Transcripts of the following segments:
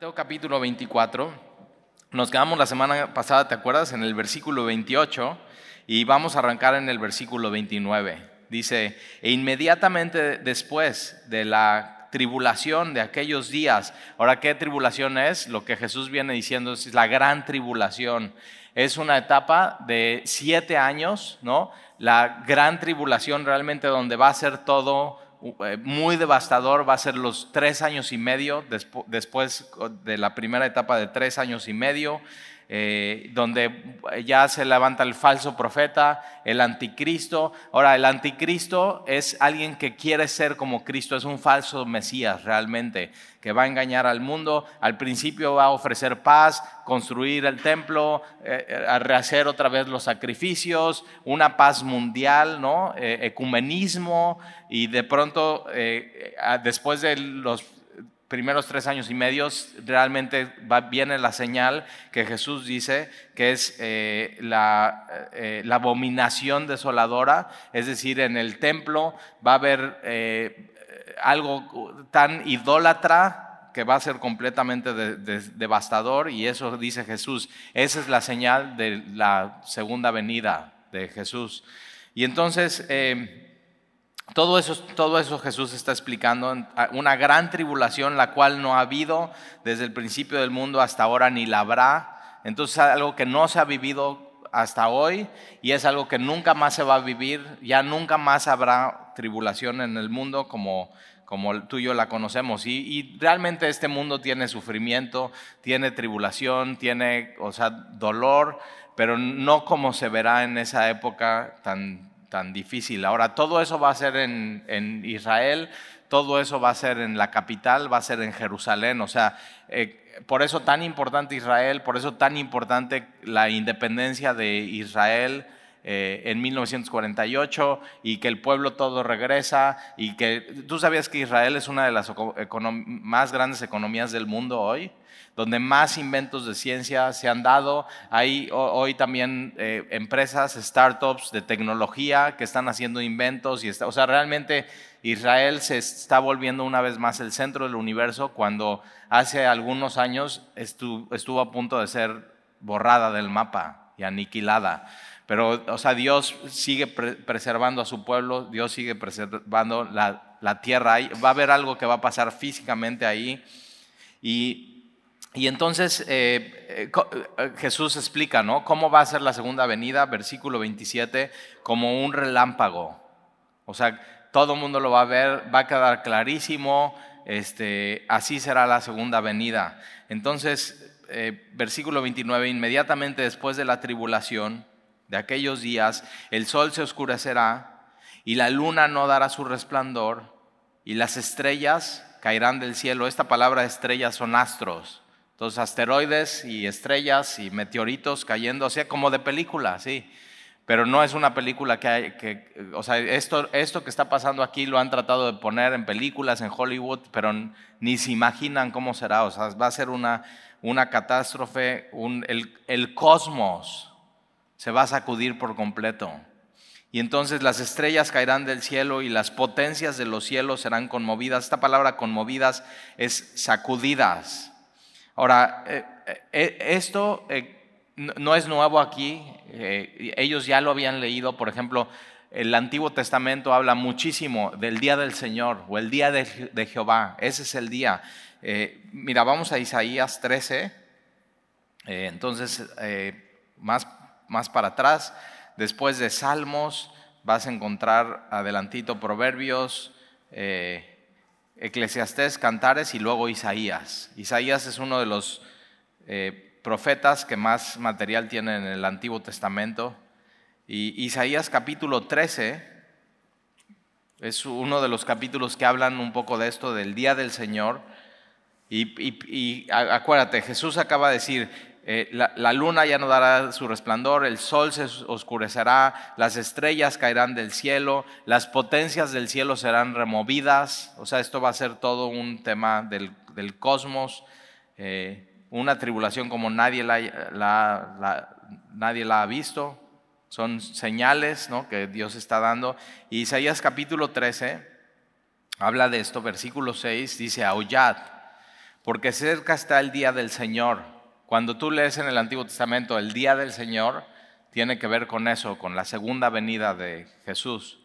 Mateo capítulo 24. Nos quedamos la semana pasada, ¿te acuerdas? En el versículo 28 y vamos a arrancar en el versículo 29. Dice, e inmediatamente después de la tribulación de aquellos días, ahora, ¿qué tribulación es? Lo que Jesús viene diciendo es la gran tribulación. Es una etapa de siete años, ¿no? La gran tribulación realmente donde va a ser todo muy devastador va a ser los tres años y medio después de la primera etapa de tres años y medio. Eh, donde ya se levanta el falso profeta, el anticristo. Ahora, el anticristo es alguien que quiere ser como Cristo, es un falso Mesías realmente, que va a engañar al mundo. Al principio va a ofrecer paz, construir el templo, eh, a rehacer otra vez los sacrificios, una paz mundial, ¿no? Eh, ecumenismo, y de pronto, después de los primeros tres años y medios realmente viene la señal que Jesús dice que es eh, la, eh, la, abominación desoladora, es decir, en el templo va a haber eh, algo tan idólatra que va a ser completamente devastador y eso dice Jesús. Esa es la señal de la segunda venida de Jesús. Y entonces... Todo eso, todo eso Jesús está explicando, una gran tribulación, la cual no ha habido desde el principio del mundo hasta ahora ni la habrá. Entonces algo que no se ha vivido hasta hoy y es algo que nunca más se va a vivir, ya nunca más habrá tribulación en el mundo como, como tú y yo la conocemos. Y, y, realmente este mundo tiene sufrimiento, tiene tribulación, tiene o sea, dolor, pero no como se verá en esa época tan tan difícil. Ahora, todo eso va a ser en, Israel, todo eso va a ser en la capital, va a ser en Jerusalén. O sea, eh, por eso tan importante Israel, por eso tan importante la independencia de Israel. Eh, en 1948 y que el pueblo todo regresa y que tú sabías que Israel es una de las más grandes economías del mundo hoy donde más inventos de ciencia se han dado. Hay hoy también eh, empresas, startups de tecnología que están haciendo inventos. Y o sea, realmente Israel se está volviendo una vez más el centro del universo cuando hace algunos años estuvo, a punto de ser borrada del mapa y aniquilada. Pero, o sea, Dios sigue preservando a su pueblo, Dios sigue preservando la, la tierra. Va a haber algo que va a pasar físicamente ahí. Y y entonces eh, eh, eh, Jesús explica, ¿no? ¿Cómo va a ser la segunda venida? Versículo 27, como un relámpago. O sea, todo el mundo lo va a ver, va a quedar clarísimo, este, así será la segunda venida. Entonces, versículo 29, inmediatamente después de la tribulación de aquellos días, el sol se oscurecerá y la luna no dará su resplandor y las estrellas caerán del cielo. Esta palabra estrellas son astros. Entonces, asteroides y estrellas y meteoritos cayendo, sea, como de película, sí. Pero no es una película que hay, que, o sea, esto, esto que está pasando aquí lo han tratado de poner en películas en Hollywood, pero ni se imaginan cómo será, o sea, va a ser una, una catástrofe, un, el, el cosmos se va a sacudir por completo. Y entonces las estrellas caerán del cielo y las potencias de los cielos serán conmovidas. Esta palabra conmovidas es sacudidas. Ahora, eh, eh, esto eh, no es nuevo aquí, ellos ya lo habían leído, por ejemplo, el Antiguo Testamento habla muchísimo del día del Señor o el día de, Jehová, ese es el día. mira, vamos a Isaías 13, entonces más, más para atrás, después de Salmos, vas a encontrar adelantito Proverbios, Eclesiastés, Cantares y luego Isaías. Isaías es uno de los eh, profetas que más material tiene en el Antiguo Testamento. Y Isaías capítulo 13 es uno de los capítulos que hablan un poco de esto, del día del Señor. y acuérdate, Jesús acaba de decir, eh, la, luna ya no dará su resplandor, el sol se oscurecerá, las estrellas caerán del cielo, las potencias del cielo serán removidas. O sea, esto va a ser todo un tema del, cosmos, eh, una tribulación como nadie la, ha visto. Son señales que Dios está dando. Y Isaías capítulo 13 habla de esto, versículo 6, dice, aullad porque cerca está el día del Señor. Cuando tú lees en el Antiguo Testamento el día del Señor, tiene que ver con eso, con la segunda venida de Jesús.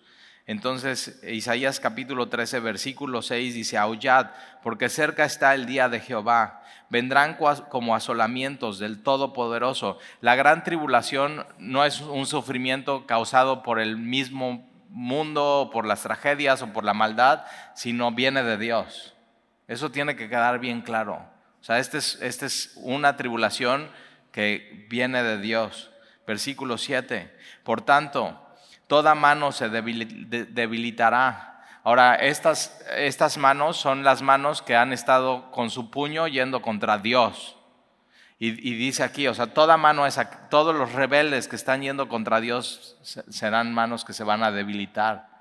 Entonces, Isaías capítulo 13, versículo 6 dice, aullad, porque cerca está el día de Jehová. Vendrán como asolamientos del Todopoderoso. La gran tribulación no es un sufrimiento causado por el mismo mundo, por las tragedias o por la maldad, sino viene de Dios. Eso tiene que quedar bien claro. O sea, esta es, este es una tribulación que viene de Dios. Versículo 7. Por tanto, toda mano se debilitará. Ahora, estas, estas manos son las manos que han estado con su puño yendo contra Dios. Y, dice aquí, o sea, toda mano es, todos los rebeldes que están yendo contra Dios serán manos que se van a debilitar.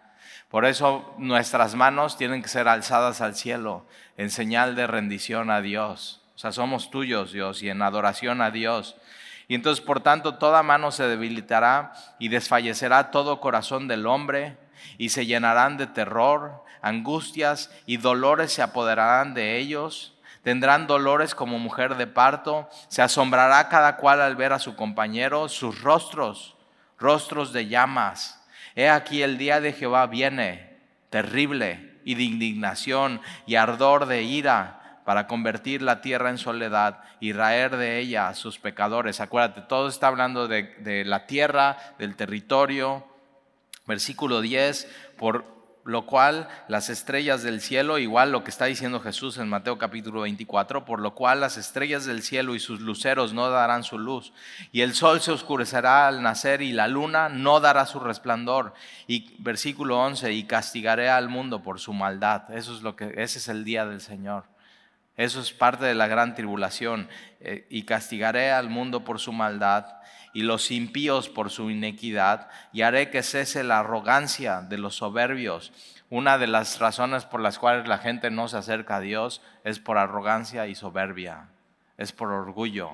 Por eso nuestras manos tienen que ser alzadas al cielo en señal de rendición a Dios. O sea, somos tuyos, Dios, y en adoración a Dios. Y entonces, por tanto, toda mano se debilitará y desfallecerá todo corazón del hombre y se llenarán de terror, angustias y dolores se apoderarán de ellos. Tendrán dolores como mujer de parto, se asombrará cada cual al ver a su compañero, sus rostros, rostros de llamas. He aquí el día de Jehová viene, terrible, y de indignación y ardor de ira para convertir la tierra en soledad y raer de ella a sus pecadores. Acuérdate, todo está hablando de, de la tierra, del territorio. Versículo 10, por lo cual las estrellas del cielo, igual lo que está diciendo Jesús en Mateo capítulo 24, por lo cual las estrellas del cielo y sus luceros no darán su luz, y el sol se oscurecerá al nacer y la luna no dará su resplandor. Y versículo 11, y castigaré al mundo por su maldad. Eso es lo que ese es el día del Señor. Eso es parte de la gran tribulación. Eh, y castigaré al mundo por su maldad y los impíos por su inequidad, y haré que cese la arrogancia de los soberbios. Una de las razones por las cuales la gente no se acerca a Dios es por arrogancia y soberbia, es por orgullo.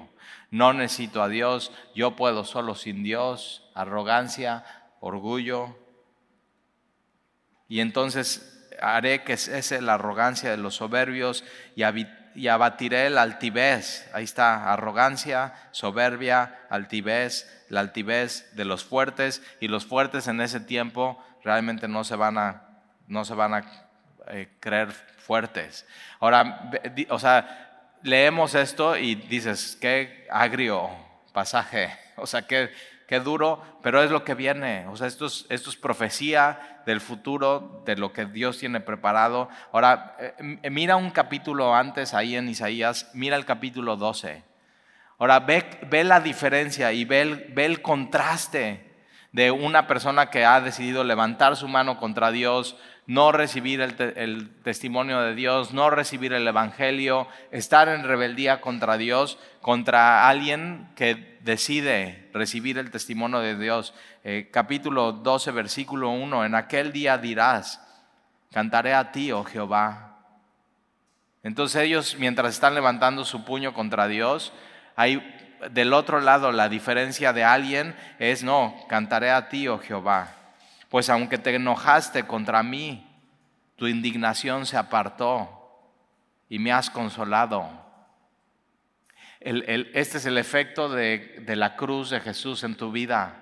No necesito a Dios, yo puedo solo sin Dios, arrogancia, orgullo. Y entonces haré que cese la arrogancia de los soberbios y, abatiré el altivez. Ahí está, arrogancia, soberbia, altivez, la altivez de los fuertes. Y los fuertes en ese tiempo realmente no se van a, no se van a eh, creer fuertes. Ahora, o sea, leemos esto y dices, qué agrio pasaje. O sea, qué, qué duro, pero es lo que viene. O sea, esto es, esto es profecía del futuro, de lo que Dios tiene preparado. Ahora, eh, mira un capítulo antes ahí en Isaías, mira el capítulo 12. Ahora, ve, ve la diferencia y ve ve el contraste de una persona que ha decidido levantar su mano contra Dios, no recibir el, testimonio de Dios, no recibir el Evangelio, estar en rebeldía contra Dios, contra alguien que decide recibir el testimonio de Dios. Eh, capítulo 12, versículo 1, en aquel día dirás, cantaré a ti, oh Jehová. Entonces ellos, mientras están levantando su puño contra Dios, hay del otro lado la diferencia de alguien es, no, cantaré a ti, oh Jehová. Pues aunque te enojaste contra mí, tu indignación se apartó y me has consolado. este es el efecto de, de la cruz de Jesús en tu vida.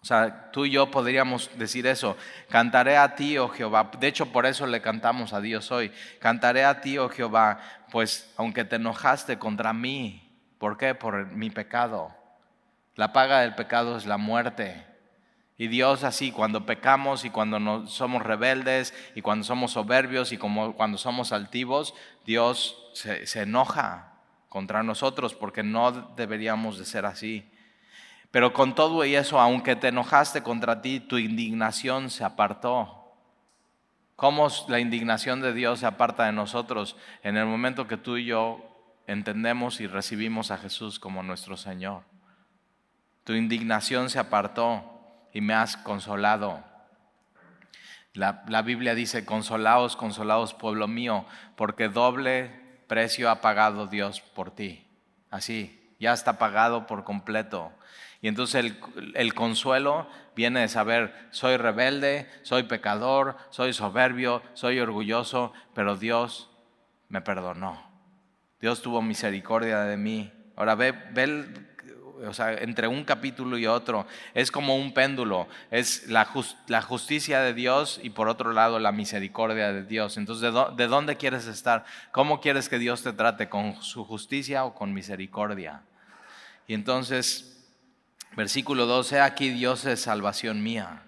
O sea, tú y yo podríamos decir eso. Cantaré a ti, oh Jehová. De hecho, por eso le cantamos a Dios hoy. Cantaré a ti, oh Jehová, pues aunque te enojaste contra mí. ¿Por qué? Por mi pecado. La paga del pecado es la muerte. Y Dios así, cuando pecamos y cuando no, somos rebeldes y cuando somos soberbios y como, cuando somos altivos, Dios se, enoja contra nosotros porque no deberíamos de ser así. Pero con todo y eso, aunque te enojaste contra ti, tu indignación se apartó. ¿Cómo la indignación de Dios se aparta de nosotros en el momento que tú y yo entendemos y recibimos a Jesús como nuestro Señor? Tu indignación se apartó y me has consolado. La, Biblia dice, consolaos, consolaos, pueblo mío, porque doble precio ha pagado Dios por ti. Así, ya está pagado por completo. Y entonces el, el, consuelo viene de saber, soy rebelde, soy pecador, soy soberbio, soy orgulloso, pero Dios me perdonó. Dios tuvo misericordia de mí. Ahora ve, ve o sea, entre un capítulo y otro, es como un péndulo, es la, justicia de Dios y por otro lado la misericordia de Dios. Entonces, ¿de, ¿de dónde quieres estar? ¿Cómo quieres que Dios te trate? ¿Con su justicia o con misericordia? Y entonces, versículo 12, aquí Dios es salvación mía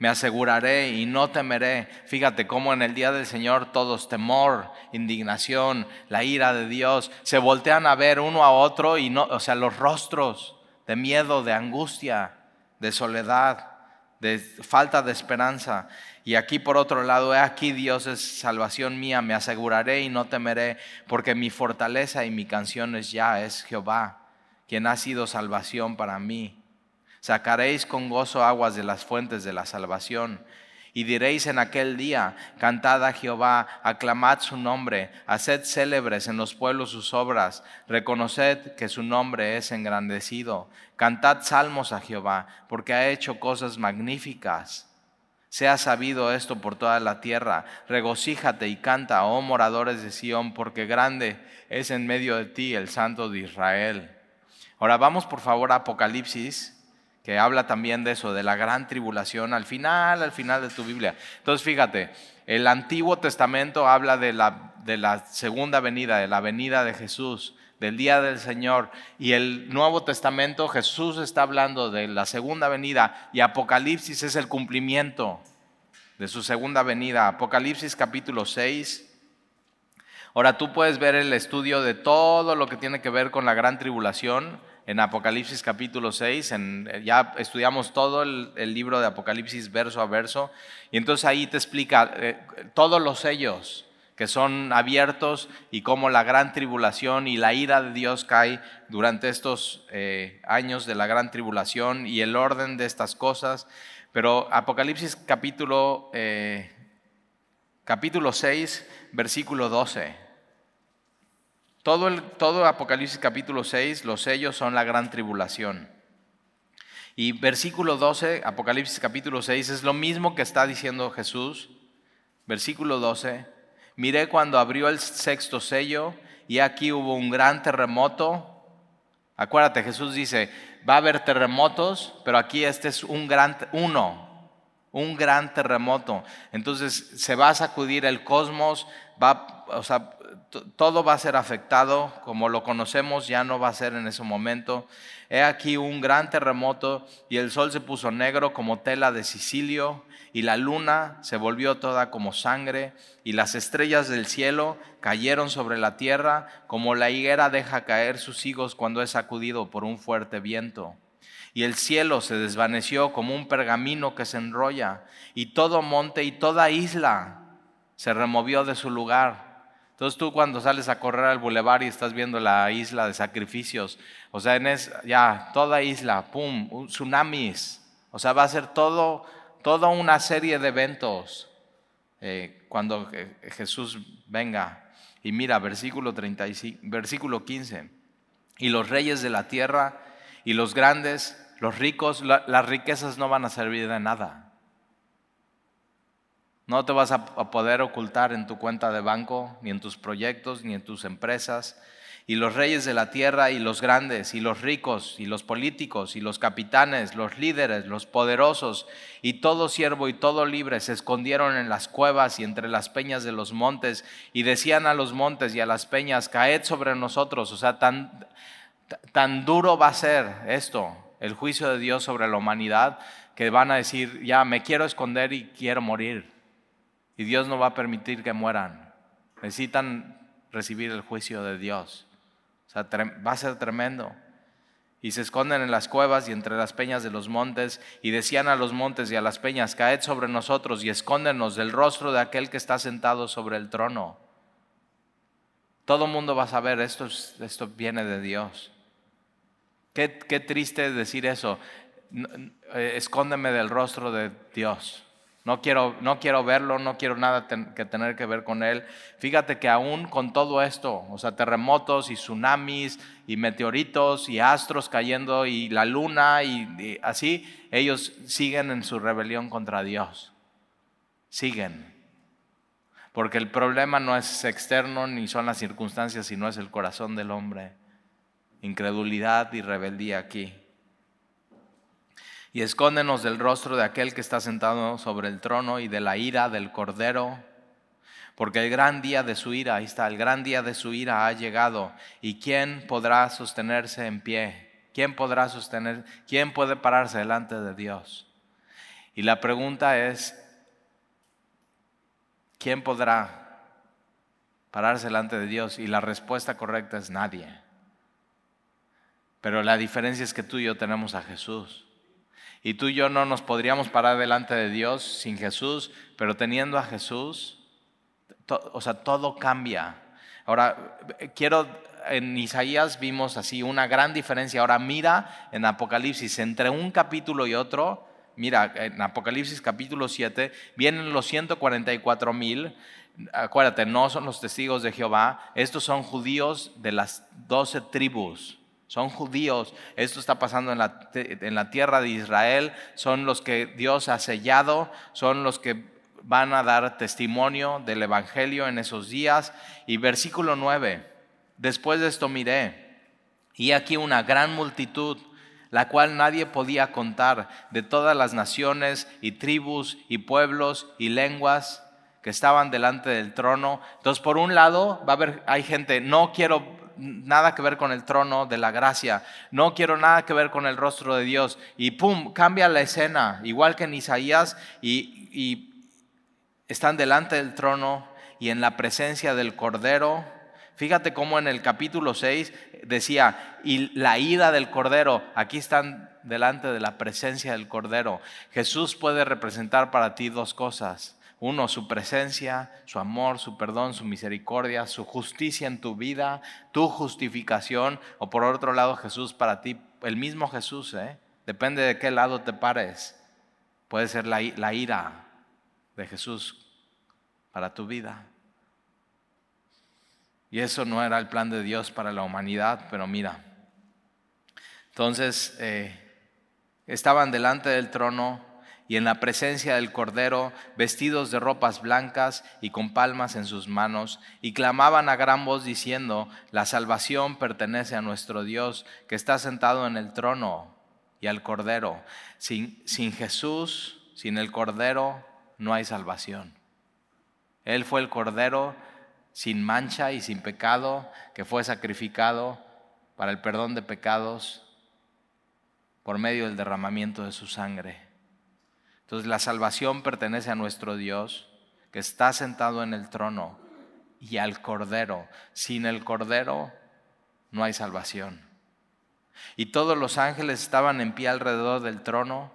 me aseguraré y no temeré. Fíjate cómo en el día del Señor todos temor, indignación, la ira de Dios, se voltean a ver uno a otro y no, o sea, los rostros de miedo, de angustia, de soledad, de falta de esperanza. Y aquí por otro lado, aquí Dios es salvación mía, me aseguraré y no temeré, porque mi fortaleza y mi canción es ya, es Jehová, quien ha sido salvación para mí. Sacaréis con gozo aguas de las fuentes de la salvación. Y diréis en aquel día, cantad a Jehová, aclamad su nombre, haced célebres en los pueblos sus obras, reconoced que su nombre es engrandecido, cantad salmos a Jehová, porque ha hecho cosas magníficas. Sea sabido esto por toda la tierra, regocíjate y canta, oh moradores de Sión, porque grande es en medio de ti el Santo de Israel. Ahora vamos por favor a Apocalipsis que habla también de eso, de la gran tribulación al final, al final de tu Biblia. Entonces, fíjate, el Antiguo Testamento habla de la, de la segunda venida, de la venida de Jesús, del día del Señor, y el Nuevo Testamento, Jesús está hablando de la segunda venida, y Apocalipsis es el cumplimiento de su segunda venida. Apocalipsis capítulo 6. Ahora tú puedes ver el estudio de todo lo que tiene que ver con la gran tribulación en Apocalipsis capítulo 6, en, ya estudiamos todo el, libro de Apocalipsis verso a verso, y entonces ahí te explica eh, todos los sellos que son abiertos y cómo la gran tribulación y la ira de Dios cae durante estos eh, años de la gran tribulación y el orden de estas cosas. Pero Apocalipsis capítulo, eh, capítulo 6, versículo 12. Todo, el, todo Apocalipsis capítulo 6, los sellos son la gran tribulación. Y versículo 12, Apocalipsis capítulo 6, es lo mismo que está diciendo Jesús. Versículo 12, miré cuando abrió el sexto sello y aquí hubo un gran terremoto. Acuérdate, Jesús dice, va a haber terremotos, pero aquí este es un gran, uno, un gran terremoto. Entonces se va a sacudir el cosmos, va, o sea, todo va a ser afectado, como lo conocemos ya no va a ser en ese momento. He aquí un gran terremoto y el sol se puso negro como tela de Sicilio y la luna se volvió toda como sangre y las estrellas del cielo cayeron sobre la tierra como la higuera deja caer sus higos cuando es sacudido por un fuerte viento. Y el cielo se desvaneció como un pergamino que se enrolla y todo monte y toda isla se removió de su lugar entonces tú cuando sales a correr al bulevar y estás viendo la isla de sacrificios, o sea, en es, ya toda isla, pum, tsunamis, o sea, va a ser todo, toda una serie de eventos eh, cuando Jesús venga. Y mira, versículo, 35, versículo 15, y los reyes de la tierra y los grandes, los ricos, las riquezas no van a servir de nada. No te vas a poder ocultar en tu cuenta de banco, ni en tus proyectos, ni en tus empresas. Y los reyes de la tierra y los grandes, y los ricos, y los políticos, y los capitanes, los líderes, los poderosos, y todo siervo y todo libre se escondieron en las cuevas y entre las peñas de los montes, y decían a los montes y a las peñas, caed sobre nosotros. O sea, tan, tan duro va a ser esto, el juicio de Dios sobre la humanidad, que van a decir, ya me quiero esconder y quiero morir. Y Dios no va a permitir que mueran. Necesitan recibir el juicio de Dios. O sea, va a ser tremendo. Y se esconden en las cuevas y entre las peñas de los montes y decían a los montes y a las peñas, caed sobre nosotros y escóndenos del rostro de aquel que está sentado sobre el trono. Todo el mundo va a saber, esto, esto viene de Dios. Qué, qué triste decir eso. Eh, escóndeme del rostro de Dios. No quiero, no quiero verlo, no quiero nada que tener que ver con él. Fíjate que aún con todo esto, o sea, terremotos y tsunamis y meteoritos y astros cayendo y la luna y, así, ellos siguen en su rebelión contra Dios. Siguen. Porque el problema no es externo ni son las circunstancias, sino es el corazón del hombre. Incredulidad y rebeldía aquí. Y escóndenos del rostro de aquel que está sentado sobre el trono y de la ira del cordero. Porque el gran día de su ira, ahí está, el gran día de su ira ha llegado. ¿Y quién podrá sostenerse en pie? ¿Quién podrá sostener? ¿Quién puede pararse delante de Dios? Y la pregunta es, ¿quién podrá pararse delante de Dios? Y la respuesta correcta es nadie. Pero la diferencia es que tú y yo tenemos a Jesús. Y tú y yo no nos podríamos parar delante de Dios sin Jesús, pero teniendo a Jesús, o sea, todo cambia. Ahora, quiero, en Isaías vimos así una gran diferencia. Ahora mira en Apocalipsis, entre un capítulo y otro, Mira, en Apocalipsis capítulo 7 vienen los 144 mil. Acuérdate, no son los testigos de Jehová, estos son judíos de las 12 tribus. Son judíos, esto está pasando en la, en la tierra de Israel, son los que Dios ha sellado, son los que van a dar testimonio del Evangelio en esos días. Y versículo 9, después de esto miré, y aquí una gran multitud la cual nadie podía contar, de todas las naciones y tribus y pueblos y lenguas que estaban delante del trono. Entonces, por un lado, va a haber, hay gente, no quiero nada que ver con el trono de la gracia, no quiero nada que ver con el rostro de Dios. Y pum, cambia la escena, igual que en Isaías, y, están delante del trono y en la presencia del Cordero Fíjate cómo en el capítulo 6 decía, y la ira del Cordero, aquí están delante de la presencia del Cordero. Jesús puede representar para ti dos cosas. Uno, su presencia, su amor, su perdón, su misericordia, su justicia en tu vida, tu justificación. O por otro lado, Jesús para ti, el mismo Jesús, ¿eh? depende de qué lado te pares. Puede ser la, la ira de Jesús para tu vida. Y eso no era el plan de Dios para la humanidad, pero mira. Entonces, eh, estaban delante del trono y en la presencia del Cordero, vestidos de ropas blancas y con palmas en sus manos, y clamaban a gran voz diciendo, la salvación pertenece a nuestro Dios que está sentado en el trono y al Cordero. Sin, sin Jesús, sin el Cordero, no hay salvación. Él fue el Cordero sin mancha y sin pecado, que fue sacrificado para el perdón de pecados por medio del derramamiento de su sangre. Entonces la salvación pertenece a nuestro Dios, que está sentado en el trono, y al Cordero. Sin el Cordero no hay salvación. Y todos los ángeles estaban en pie alrededor del trono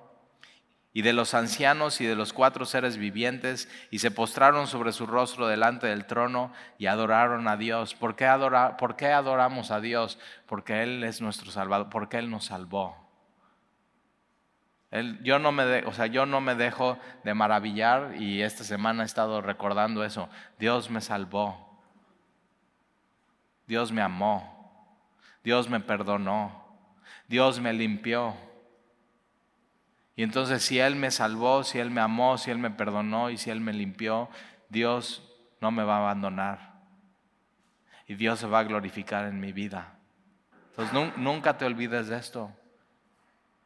y de los ancianos y de los cuatro seres vivientes, y se postraron sobre su rostro delante del trono y adoraron a Dios. ¿Por qué, ¿Por qué adoramos a Dios? Porque Él es nuestro Salvador, porque Él nos salvó. Yo, no me o sea, yo no me dejo de maravillar y esta semana he estado recordando eso. Dios me salvó. Dios me amó. Dios me perdonó. Dios me limpió. Y entonces si Él me salvó, si Él me amó, si Él me perdonó y si Él me limpió, Dios no me va a abandonar. Y Dios se va a glorificar en mi vida. Entonces nunca te olvides de esto.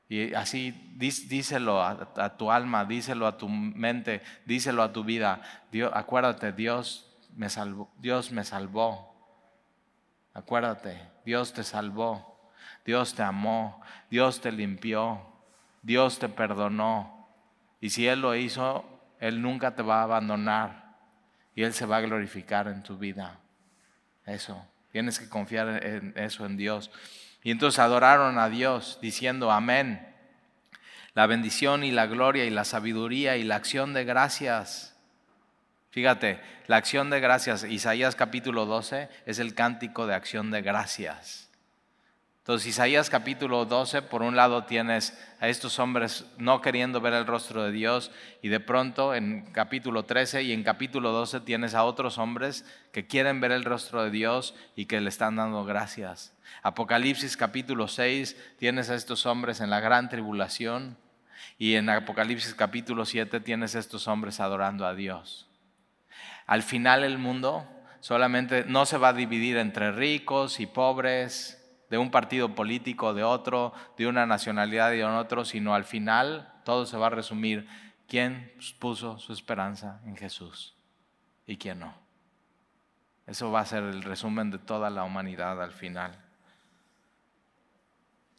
Y así díselo a, tu alma, díselo a tu mente, díselo a tu vida. Dios, acuérdate, Dios me salvó. Dios me salvó. Acuérdate, Dios te salvó. Dios te amó. Dios te limpió. Dios te perdonó. Y si Él lo hizo, Él nunca te va a abandonar. Y Él se va a glorificar en tu vida. Eso. Tienes que confiar en eso, en Dios. Y entonces adoraron a Dios diciendo, amén. La bendición y la gloria y la sabiduría y la acción de gracias. Fíjate, la acción de gracias, Isaías capítulo 12 es el cántico de acción de gracias. Entonces, Isaías capítulo 12, por un lado tienes a estos hombres no queriendo ver el rostro de Dios y de pronto en capítulo 13 y en capítulo 12 tienes a otros hombres que quieren ver el rostro de Dios y que le están dando gracias. Apocalipsis capítulo 6 tienes a estos hombres en la gran tribulación y en Apocalipsis capítulo 7 tienes a estos hombres adorando a Dios. Al final el mundo solamente no se va a dividir entre ricos y pobres, de un partido político, de otro, de una nacionalidad y de otro, sino al final todo se va a resumir quién puso su esperanza en Jesús y quién no. Eso va a ser el resumen de toda la humanidad al final.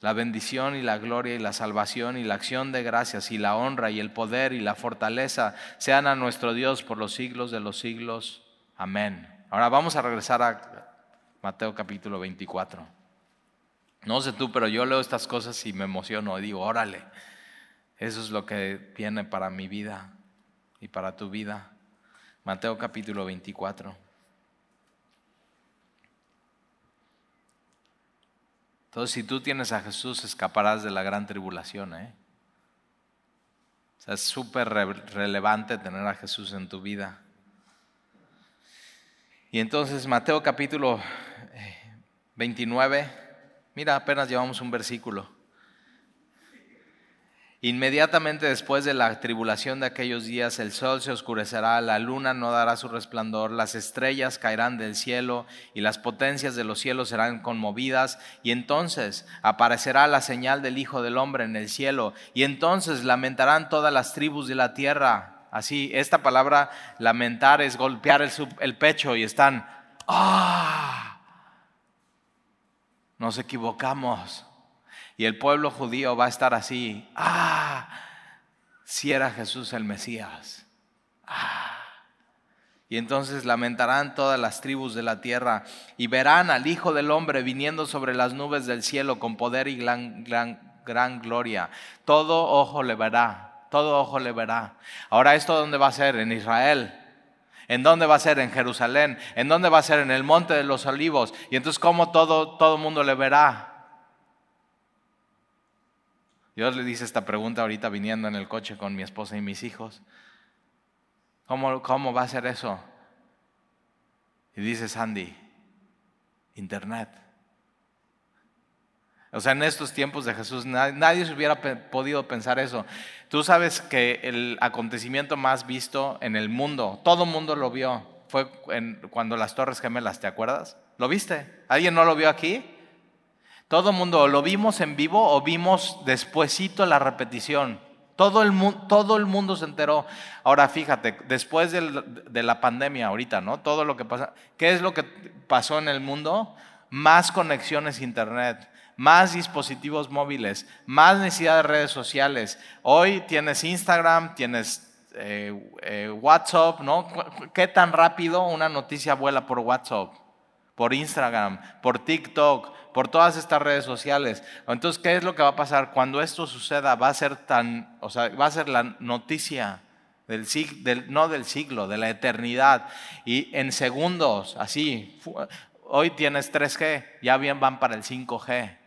La bendición y la gloria y la salvación y la acción de gracias y la honra y el poder y la fortaleza sean a nuestro Dios por los siglos de los siglos. Amén. Ahora vamos a regresar a Mateo capítulo 24. No sé tú, pero yo leo estas cosas y me emociono y digo, órale, eso es lo que viene para mi vida y para tu vida. Mateo capítulo 24. Entonces, si tú tienes a Jesús, escaparás de la gran tribulación. ¿eh? O sea, es súper relevante tener a Jesús en tu vida. Y entonces, Mateo capítulo 29, eh, mira, apenas llevamos un versículo. Inmediatamente después de la tribulación de aquellos días, el sol se oscurecerá, la luna no dará su resplandor, las estrellas caerán del cielo y las potencias de los cielos serán conmovidas, y entonces aparecerá la señal del Hijo del Hombre en el cielo, y entonces lamentarán todas las tribus de la tierra. Así, esta palabra lamentar es golpear el, pecho y están, ¡ah! Nos equivocamos y el pueblo judío va a estar así, ah, si era Jesús el Mesías. Ah. Y entonces lamentarán todas las tribus de la tierra y verán al Hijo del Hombre viniendo sobre las nubes del cielo con poder y gran, gran, gran gloria. Todo ojo le verá, todo ojo le verá. Ahora, ¿esto dónde va a ser? En Israel. ¿En dónde va a ser? En Jerusalén. ¿En dónde va a ser? En el monte de los olivos. Y entonces, ¿cómo todo, todo mundo le verá? Dios le dice esta pregunta ahorita viniendo en el coche con mi esposa y mis hijos. ¿Cómo, cómo va a ser eso? Y dice Sandy, Internet. O sea, en estos tiempos de Jesús nadie, se hubiera podido pensar eso. Tú sabes que el acontecimiento más visto en el mundo, todo el mundo lo vio, fue cuando las Torres Gemelas, ¿te acuerdas? ¿Lo viste? ¿Alguien no lo vio aquí? Todo el mundo lo vimos en vivo o vimos despuesito la repetición. Todo el, todo el mundo se enteró. Ahora fíjate, después de la pandemia ahorita, ¿no? Todo lo que pasa. ¿Qué es lo que pasó en el mundo? Más conexiones internet, más dispositivos móviles, más necesidad de redes sociales. Hoy tienes Instagram, tienes eh, eh, WhatsApp, ¿no? ¿Qué tan rápido una noticia vuela por WhatsApp? Por Instagram, por TikTok, por todas estas redes sociales. Entonces, ¿qué es lo que va a pasar? Cuando esto suceda, va a ser tan, o sea, va a ser la noticia del, del, no del siglo, de la eternidad. Y en segundos, así, hoy tienes 3G, ya bien van para el 5G.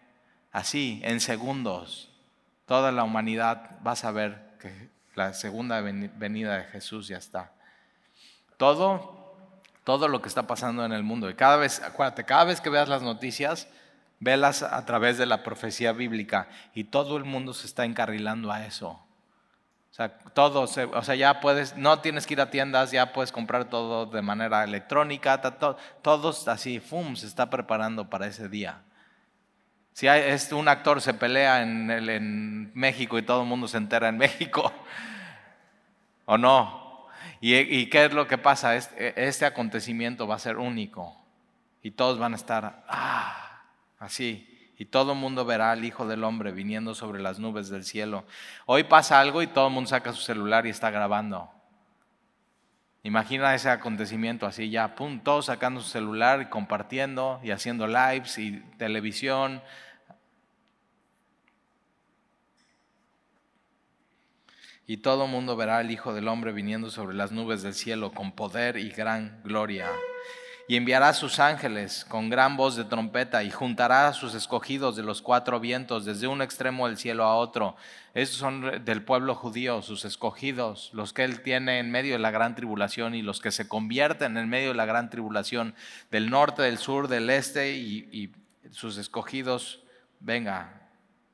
Así, en segundos, toda la humanidad va a saber que la segunda venida de Jesús ya está. Todo, todo lo que está pasando en el mundo. Y cada vez, acuérdate, cada vez que veas las noticias, Velas a través de la profecía bíblica y todo el mundo se está encarrilando a eso. O sea, o sea, ya puedes, no tienes que ir a tiendas, ya puedes comprar todo de manera electrónica, todos así, ¡fum!, se está preparando para ese día. Si es, un actor se pelea en, en México y todo el mundo se entera en México, ¿o no? ¿Y, ¿Y, qué es lo que pasa? Este, este acontecimiento va a ser único y todos van a estar, ¡ah! así. Y todo el mundo verá al Hijo del Hombre viniendo sobre las nubes del cielo. Hoy pasa algo y todo el mundo saca su celular y está grabando. Imagina ese acontecimiento así ya, pum, sacando su celular y compartiendo y haciendo lives y televisión. Y todo mundo verá al Hijo del Hombre viniendo sobre las nubes del cielo con poder y gran gloria y enviará sus ángeles con gran voz de trompeta y juntará a sus escogidos de los cuatro vientos desde un extremo del cielo a otro. Esos son del pueblo judío, sus escogidos, los que él tiene en medio de la gran tribulación y los que se convierten en medio de la gran tribulación del norte, del sur, del este y, sus escogidos, venga,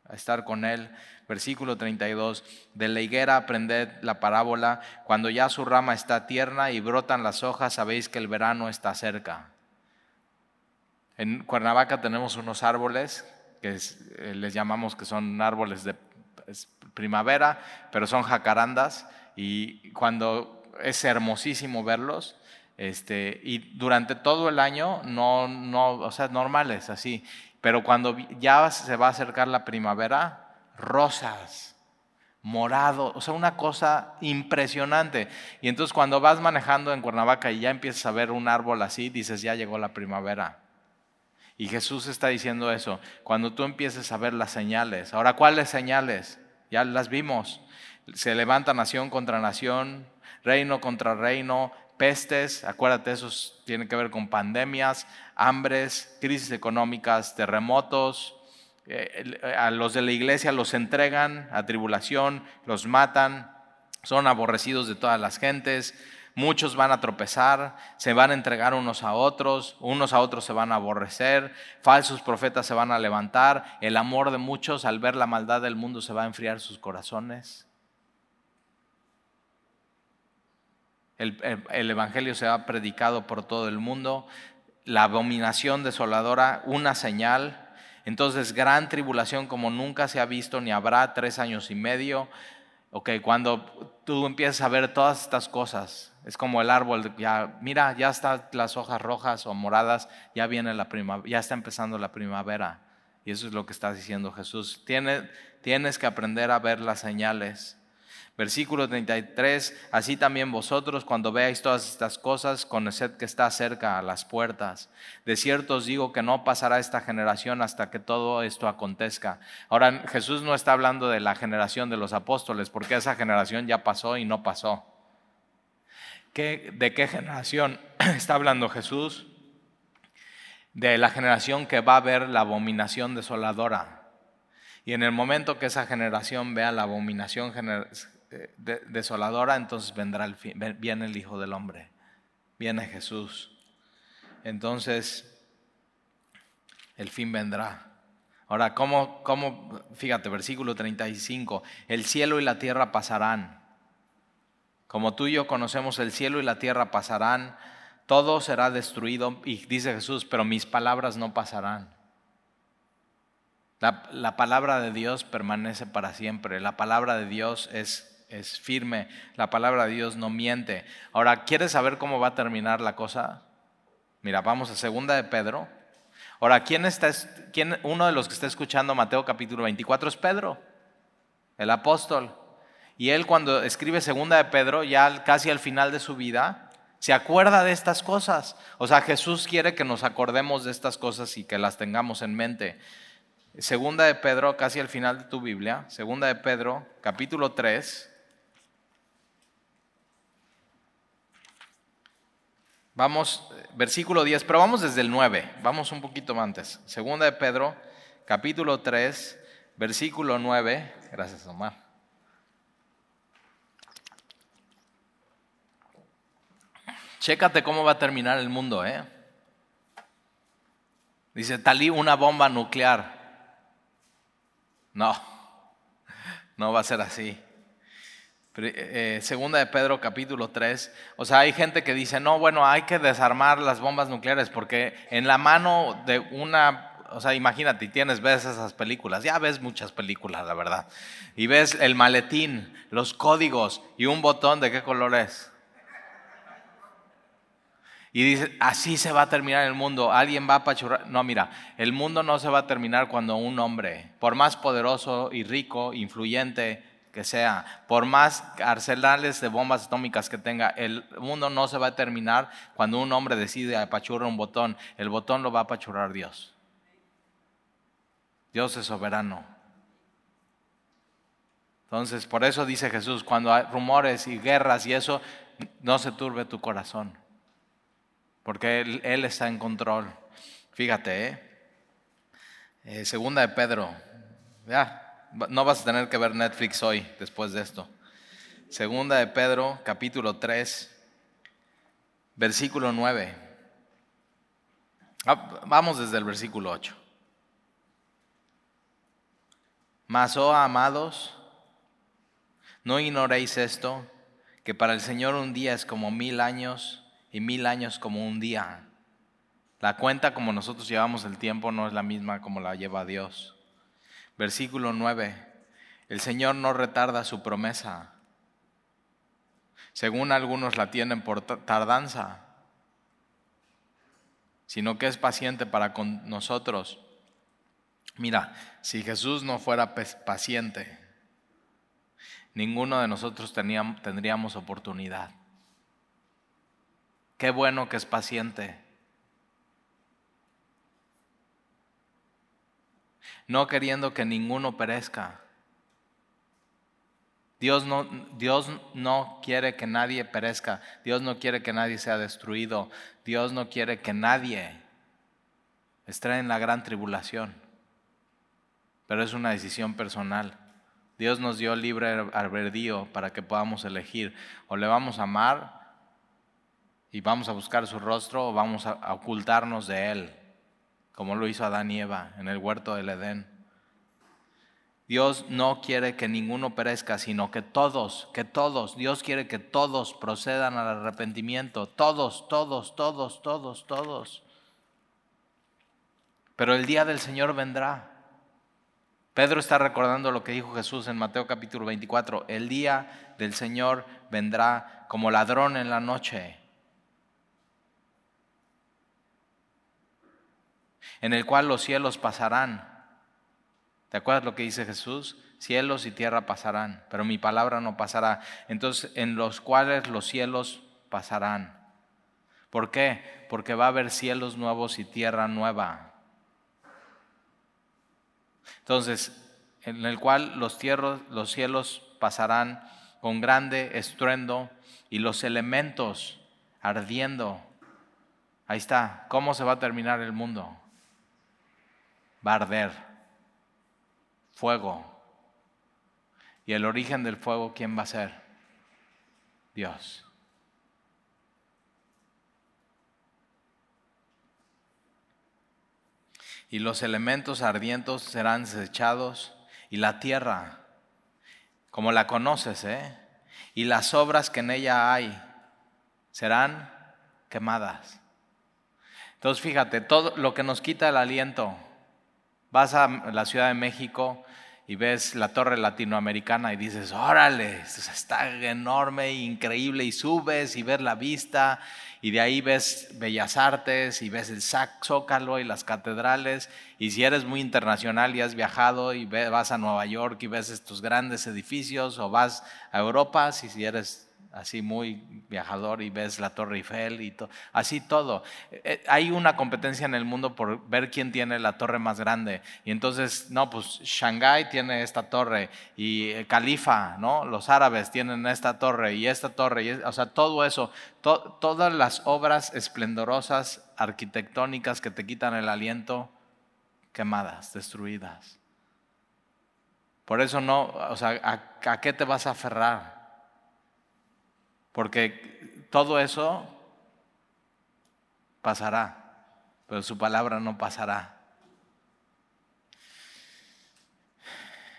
a estar con él. Versículo 32, de la higuera aprended la parábola, cuando ya su rama está tierna y brotan las hojas, sabéis que el verano está cerca. En Cuernavaca tenemos unos árboles que eh, les llamamos que son árboles de primavera, pero son jacarandas y cuando es hermosísimo verlos, este, y durante todo el año no, no, o sea, normales así, pero cuando ya se va a acercar la primavera, rosas, morado, o sea, una cosa impresionante. Y entonces cuando vas manejando en Cuernavaca y ya empiezas a ver un árbol así, dices, ya llegó la primavera. Y Jesús está diciendo eso, cuando tú empieces a ver las señales. Ahora, ¿cuáles señales? Ya las vimos. Se levanta nación contra nación, reino contra reino, pestes, acuérdate, eso tiene que ver con pandemias, hambres, crisis económicas, terremotos. Eh, a los de la iglesia los entregan a tribulación, los matan, son aborrecidos de todas las gentes, muchos van a tropezar, se van a entregar unos a otros, unos a otros se van a aborrecer, falsos profetas se van a levantar, el amor de muchos al ver la maldad del mundo se va a enfriar sus corazones. El, Evangelio se ha predicado por todo el mundo, la abominación desoladora, una señal. Entonces, gran tribulación como nunca se ha visto ni habrá tres años y medio. Ok, cuando tú empiezas a ver todas estas cosas, es como el árbol, ya, mira, ya están las hojas rojas o moradas, ya viene la primavera, ya está empezando la primavera. Y eso es lo que está diciendo Jesús. tienes que aprender a ver las señales. Versículo 33, así también vosotros cuando veáis todas estas cosas, conoced que está cerca a las puertas. De cierto os digo que no pasará esta generación hasta que todo esto acontezca. Ahora Jesús no está hablando de la generación de los apóstoles, porque esa generación ya pasó y no pasó. ¿De qué generación está hablando Jesús? De la generación que va a ver la abominación desoladora. Y en el momento que esa generación vea la abominación desoladora, entonces vendrá el fin, viene el Hijo del Hombre, viene Jesús. Entonces, el fin vendrá. Ahora, ¿cómo, cómo? Fíjate, versículo 35, el cielo y la tierra pasarán. Como tú y yo conocemos, el cielo y la tierra pasarán, todo será destruido. Y dice Jesús, pero mis palabras no pasarán. La, palabra de Dios permanece para siempre. La palabra de Dios es es firme, la palabra de Dios no miente. Ahora, ¿quieres saber cómo va a terminar la cosa? Mira, vamos a segunda de Pedro. Ahora, ¿quién está, quién, uno de los que está escuchando Mateo capítulo 24 es Pedro, el apóstol. Y él cuando escribe segunda de Pedro, ya casi al final de su vida, se acuerda de estas cosas. O sea, Jesús quiere que nos acordemos de estas cosas y que las tengamos en mente. Segunda de Pedro, casi al final de tu Biblia, segunda de Pedro, capítulo 3, Vamos, versículo 10, pero vamos desde el 9, vamos un poquito antes. Segunda de Pedro, capítulo 3, versículo 9. Gracias, Omar. Chécate cómo va a terminar el mundo, ¿eh? Dice, talí una bomba nuclear. No, no va a ser así. Eh, segunda de Pedro capítulo 3. O sea, hay gente que dice, no, bueno, hay que desarmar las bombas nucleares porque en la mano de una, o sea, imagínate, tienes, ves esas películas, ya ves muchas películas, la verdad. Y ves el maletín, los códigos y un botón, ¿de qué color es? Y dice, así se va a terminar el mundo, alguien va a apachurrar. No, mira, el mundo no se va a terminar cuando un hombre, por más poderoso y rico, influyente, que sea, por más arsenales de bombas atómicas que tenga, el mundo no se va a terminar cuando un hombre decide apachurrar un botón. El botón lo va a apachurrar Dios. Dios es soberano. Entonces, por eso dice Jesús, cuando hay rumores y guerras y eso, no se turbe tu corazón. Porque Él, está en control. Fíjate, ¿eh? eh segunda de Pedro. Ya, no vas a tener que ver Netflix hoy después de esto. Segunda de Pedro, capítulo 3, versículo 9. Ah, vamos desde el versículo 8. Mas, oh amados, no ignoréis esto, que para el Señor un día es como mil años y mil años como un día. La cuenta como nosotros llevamos el tiempo no es la misma como la lleva Dios. Versículo 9. El Señor no retarda su promesa. Según algunos la tienen por tardanza, sino que es paciente para con nosotros. Mira, si Jesús no fuera paciente, ninguno de nosotros tendríamos oportunidad. Qué bueno que es paciente. No queriendo que ninguno perezca. Dios no, Dios no quiere que nadie perezca. Dios no quiere que nadie sea destruido. Dios no quiere que nadie esté en la gran tribulación. Pero es una decisión personal. Dios nos dio libre albedrío para que podamos elegir. O le vamos a amar y vamos a buscar su rostro o vamos a, ocultarnos de él, como lo hizo Adán y Eva en el huerto del Edén. Dios no quiere que ninguno perezca, sino que todos, que todos, Dios quiere que todos procedan al arrepentimiento, todos, todos, todos, todos, todos. Pero el día del Señor vendrá. Pedro está recordando lo que dijo Jesús en Mateo capítulo 24, el día del Señor vendrá como ladrón en la noche. En el cual los cielos pasarán. ¿Te acuerdas lo que dice Jesús? Cielos y tierra pasarán, pero mi palabra no pasará. Entonces, en los cuales los cielos pasarán. ¿Por qué? Porque va a haber cielos nuevos y tierra nueva. Entonces, en el cual los, los cielos pasarán con grande estruendo y los elementos ardiendo. Ahí está. ¿Cómo se va a terminar el mundo? Va a arder. Fuego. ¿Y el origen del fuego quién va a ser? Dios. Y los elementos ardientes serán desechados y la tierra, como la conoces, ¿eh? y las obras que en ella hay serán quemadas. Entonces fíjate, todo lo que nos quita el aliento, Vas a la Ciudad de México y ves la torre latinoamericana y dices, órale, está enorme, increíble, y subes y ves la vista, y de ahí ves Bellas Artes, y ves el Zócalo y las catedrales, y si eres muy internacional y has viajado y vas a Nueva York y ves estos grandes edificios, o vas a Europa, si eres así muy viajador y ves la Torre Eiffel y todo, así todo. Eh, hay una competencia en el mundo por ver quién tiene la torre más grande. Y entonces, no, pues Shanghái tiene esta torre y eh, Califa, ¿no? Los árabes tienen esta torre y esta torre, y o sea, todo eso, todas las obras esplendorosas arquitectónicas que te quitan el aliento, quemadas, destruidas. Por eso no, o sea, a qué te vas a aferrar? Porque todo eso pasará, pero su palabra no pasará.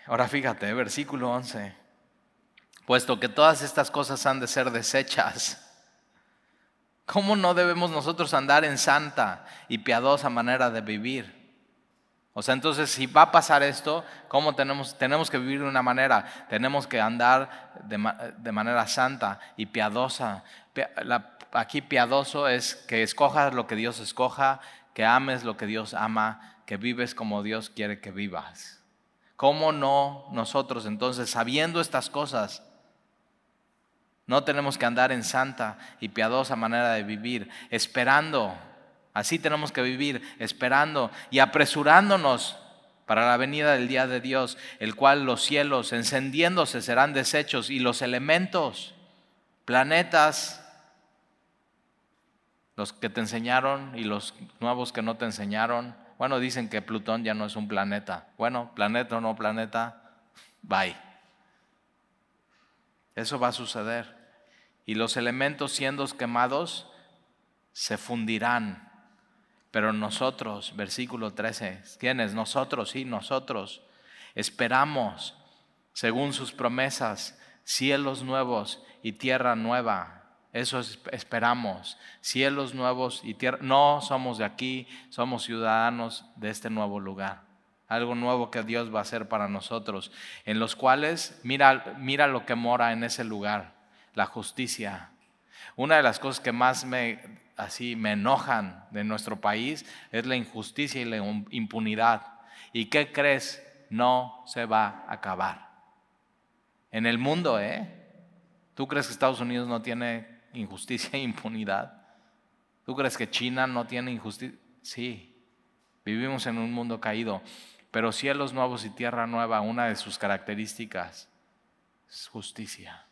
Ahora fíjate, versículo 11. Puesto que todas estas cosas han de ser desechas, ¿cómo no debemos nosotros andar en santa y piadosa manera de vivir? O sea, entonces si va a pasar esto, ¿cómo tenemos, tenemos que vivir de una manera? Tenemos que andar de, manera santa y piadosa. aquí piadoso es que escojas lo que Dios escoja, que ames lo que Dios ama, que vives como Dios quiere que vivas. ¿Cómo no nosotros entonces, sabiendo estas cosas, no tenemos que andar en santa y piadosa manera de vivir, esperando Así tenemos que vivir, esperando y apresurándonos para la venida del día de Dios, el cual los cielos encendiéndose serán deshechos y los elementos, planetas, los que te enseñaron y los nuevos que no te enseñaron. Bueno, dicen que Plutón ya no es un planeta. Bueno, planeta o no planeta, bye. Eso va a suceder. Y los elementos siendo quemados se fundirán pero nosotros, versículo 13, ¿quiénes? Nosotros, sí, nosotros. Esperamos, según sus promesas, cielos nuevos y tierra nueva. Eso esperamos, cielos nuevos y tierra. No somos de aquí, somos ciudadanos de este nuevo lugar. Algo nuevo que Dios va a hacer para nosotros, en los cuales mira, mira lo que mora en ese lugar, la justicia. Una de las cosas que más me así me enojan de nuestro país es la injusticia y la impunidad. ¿Y qué crees? No se va a acabar. En el mundo, ¿eh? ¿Tú crees que Estados Unidos no tiene injusticia e impunidad? ¿Tú crees que China no tiene injusticia? Sí, vivimos en un mundo caído, pero cielos nuevos y tierra nueva, una de sus características es justicia.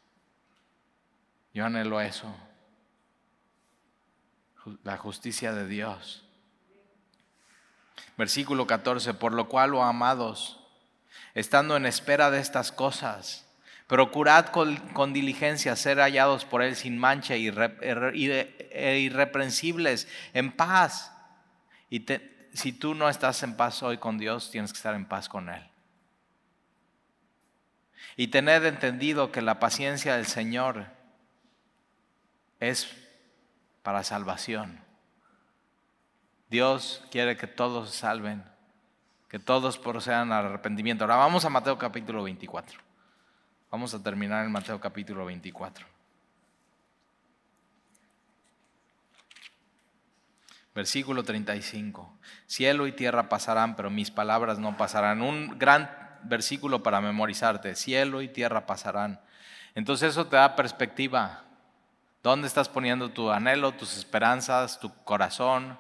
Yo anhelo eso la justicia de Dios. Versículo 14, por lo cual, oh amados, estando en espera de estas cosas, procurad con, diligencia ser hallados por Él sin mancha e irreprensibles, en paz. Y si tú no estás en paz hoy con Dios, tienes que estar en paz con Él. Y tened entendido que la paciencia del Señor es para salvación. Dios quiere que todos se salven, que todos procedan al arrepentimiento. Ahora vamos a Mateo capítulo 24. Vamos a terminar en Mateo capítulo 24. Versículo 35. Cielo y tierra pasarán, pero mis palabras no pasarán. Un gran versículo para memorizarte. Cielo y tierra pasarán. Entonces eso te da perspectiva. ¿Dónde estás poniendo tu anhelo, tus esperanzas, tu corazón?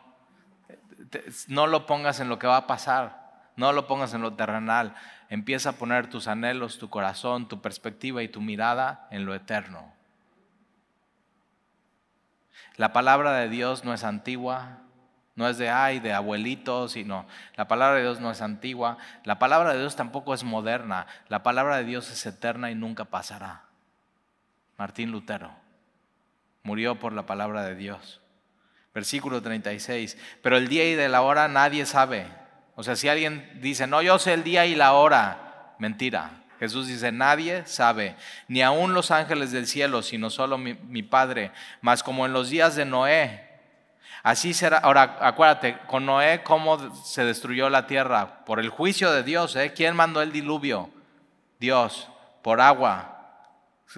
No lo pongas en lo que va a pasar, no lo pongas en lo terrenal. Empieza a poner tus anhelos, tu corazón, tu perspectiva y tu mirada en lo eterno. La palabra de Dios no es antigua, no es de ay, de abuelitos, sino la palabra de Dios no es antigua. La palabra de Dios tampoco es moderna. La palabra de Dios es eterna y nunca pasará. Martín Lutero murió por la palabra de Dios. Versículo 36. Pero el día y la hora nadie sabe. O sea, si alguien dice, no, yo sé el día y la hora, mentira. Jesús dice, nadie sabe, ni aun los ángeles del cielo, sino solo mi, Padre. Mas como en los días de Noé, Así será. Ahora, acuérdate, con Noé, ¿cómo se destruyó la tierra? Por el juicio de Dios. ¿eh? ¿Quién mandó el diluvio? Dios, por agua.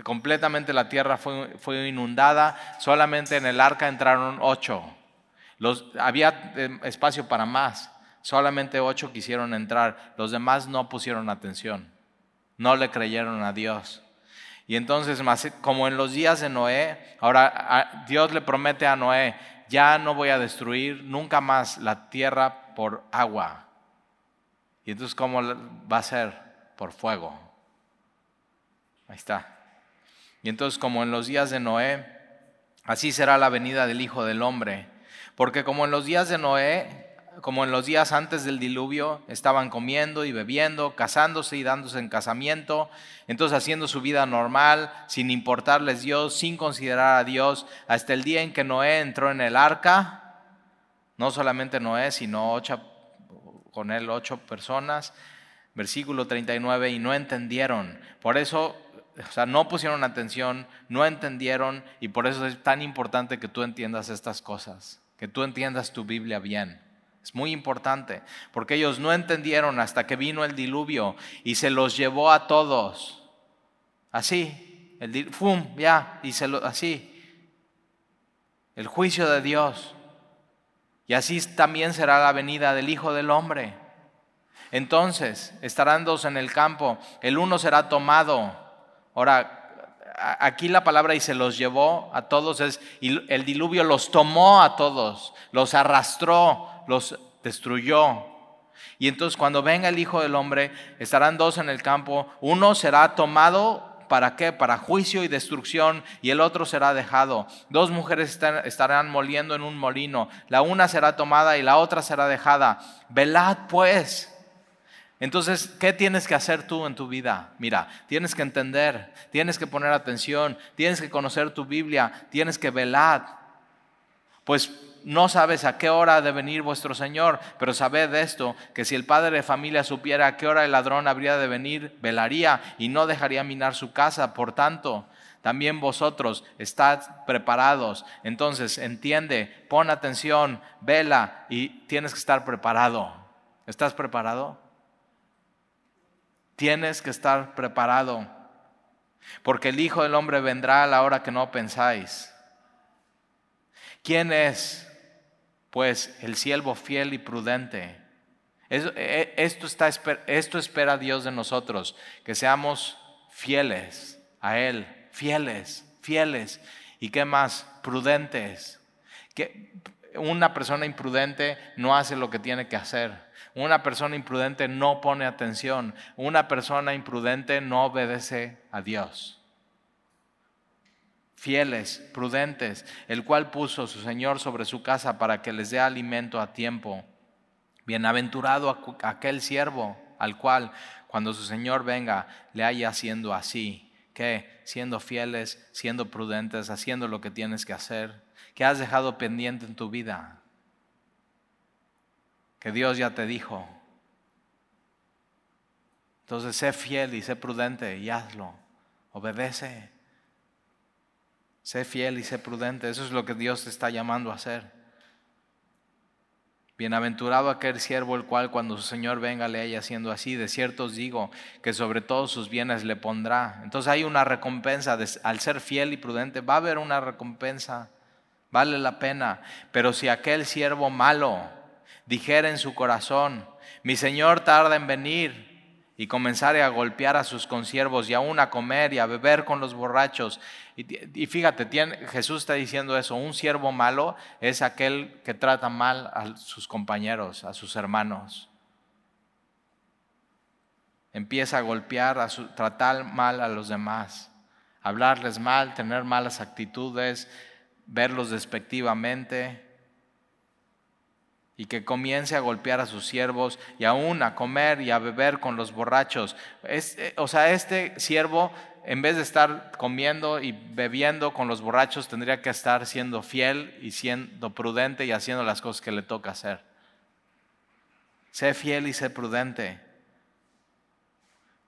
Completamente la tierra fue, inundada, solamente en el arca entraron ocho. Había eh, espacio para más, solamente ocho quisieron entrar, los demás no pusieron atención, no le creyeron a Dios. Y entonces, como en los días de Noé, ahora Dios le promete a Noé, ya no voy a destruir nunca más la tierra por agua. Y entonces, ¿cómo va a ser? Por fuego. Ahí está. Y entonces como en los días de Noé, así será la venida del Hijo del Hombre. Porque como en los días de Noé, como en los días antes del diluvio, estaban comiendo y bebiendo, casándose y dándose en casamiento, entonces haciendo su vida normal, sin importarles Dios, sin considerar a Dios, hasta el día en que Noé entró en el arca, no solamente Noé, sino ocho, con él ocho personas, versículo 39, y no entendieron. Por eso o sea, no pusieron atención, no entendieron y por eso es tan importante que tú entiendas estas cosas, que tú entiendas tu Biblia bien. Es muy importante, porque ellos no entendieron hasta que vino el diluvio y se los llevó a todos. Así, el ¡fum! ya, y lo, así. El juicio de Dios. Y así también será la venida del Hijo del Hombre. Entonces estarán dos en el campo, el uno será tomado Ahora, aquí la palabra y se los llevó a todos es, y el diluvio los tomó a todos, los arrastró, los destruyó. Y entonces cuando venga el Hijo del Hombre, estarán dos en el campo, uno será tomado ¿Para qué? Para juicio y destrucción y el otro será dejado. Dos mujeres estarán moliendo en un molino. La una será tomada y la otra será dejada. Velad pues entonces, ¿qué tienes que hacer tú en tu vida? Mira, tienes que entender, tienes que poner atención, tienes que conocer tu Biblia, tienes que velar. Pues no sabes a qué hora ha de venir vuestro Señor, pero sabed esto, que si el padre de familia supiera a qué hora el ladrón habría de venir, velaría y no dejaría minar su casa. Por tanto, también vosotros estad preparados. Entonces, entiende, pon atención, vela y tienes que estar preparado. ¿Estás preparado? Tienes que estar preparado. Porque el Hijo del Hombre vendrá a la hora que no pensáis. ¿Quién es? Pues el siervo fiel y prudente. E, esto, está, esto espera Dios de nosotros, que seamos fieles a Él, fieles, fieles. ¿Y qué más? Prudentes. Que una persona imprudente no hace lo que tiene que hacer. Una persona imprudente no pone atención. Una persona imprudente no obedece a Dios fieles, prudentes, el cual puso su Señor sobre su casa para que les dé alimento a tiempo. Bienaventurado aquel siervo al cual cuando su Señor venga le haya haciendo así, que siendo fieles, siendo prudentes, haciendo lo que tienes que hacer, que has dejado pendiente en tu vida, que Dios ya te dijo. Entonces sé fiel y sé prudente y hazlo, obedece. Sé fiel y sé prudente. Eso es lo que Dios te está llamando a hacer. Bienaventurado aquel siervo el cual cuando su Señor venga le haya haciendo así. De cierto os digo que sobre todos sus bienes le pondrá. Entonces hay una recompensa. al ser fiel y prudente va a haber una recompensa. Vale la pena. Pero si aquel siervo malo dijera en su corazón, mi Señor tarda en venir y comenzare a golpear a sus consiervos y aún a comer y a beber con los borrachos. Y, fíjate, Jesús está diciendo eso, un siervo malo es aquel que trata mal a sus compañeros, a sus hermanos. Empieza a golpear, a tratar mal a los demás, hablarles mal, tener malas actitudes, verlos despectivamente y que comience a golpear a sus siervos y aún a comer y a beber con los borrachos. Eh, o sea, este siervo, en vez de estar comiendo y bebiendo con los borrachos, tendría que estar siendo fiel y siendo prudente y haciendo las cosas que le toca hacer. Sé fiel y sé prudente.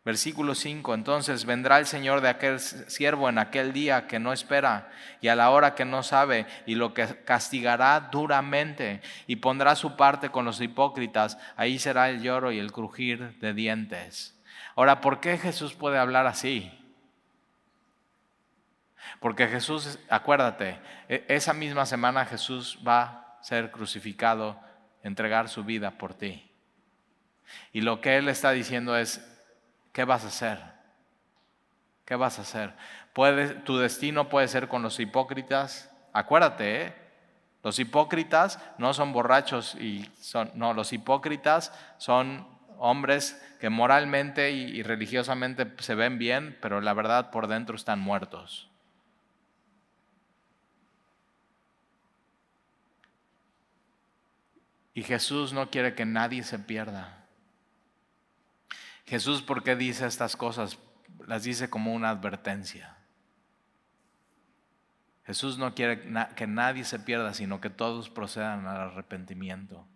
Versículo 5, entonces vendrá el Señor de aquel siervo en aquel día que no espera y a la hora que no sabe y lo que castigará duramente y pondrá su parte con los hipócritas, ahí será el lloro y el crujir de dientes. Ahora, ¿por qué Jesús puede hablar así? Porque Jesús, acuérdate, e, esa misma semana Jesús va a ser crucificado, entregar su vida por ti. Y lo que Él está diciendo es, ¿qué vas a hacer? ¿Qué vas a hacer? tu destino puede ser con los hipócritas. Acuérdate, ¿eh? los hipócritas no son borrachos y son, no, los hipócritas son hombres que moralmente y, religiosamente se ven bien, pero la verdad por dentro están muertos. Y Jesús no quiere que nadie se pierda. Jesús, ¿por qué dice estas cosas? Las dice como una advertencia. Jesús no quiere que nadie se pierda, sino que todos procedan al arrepentimiento.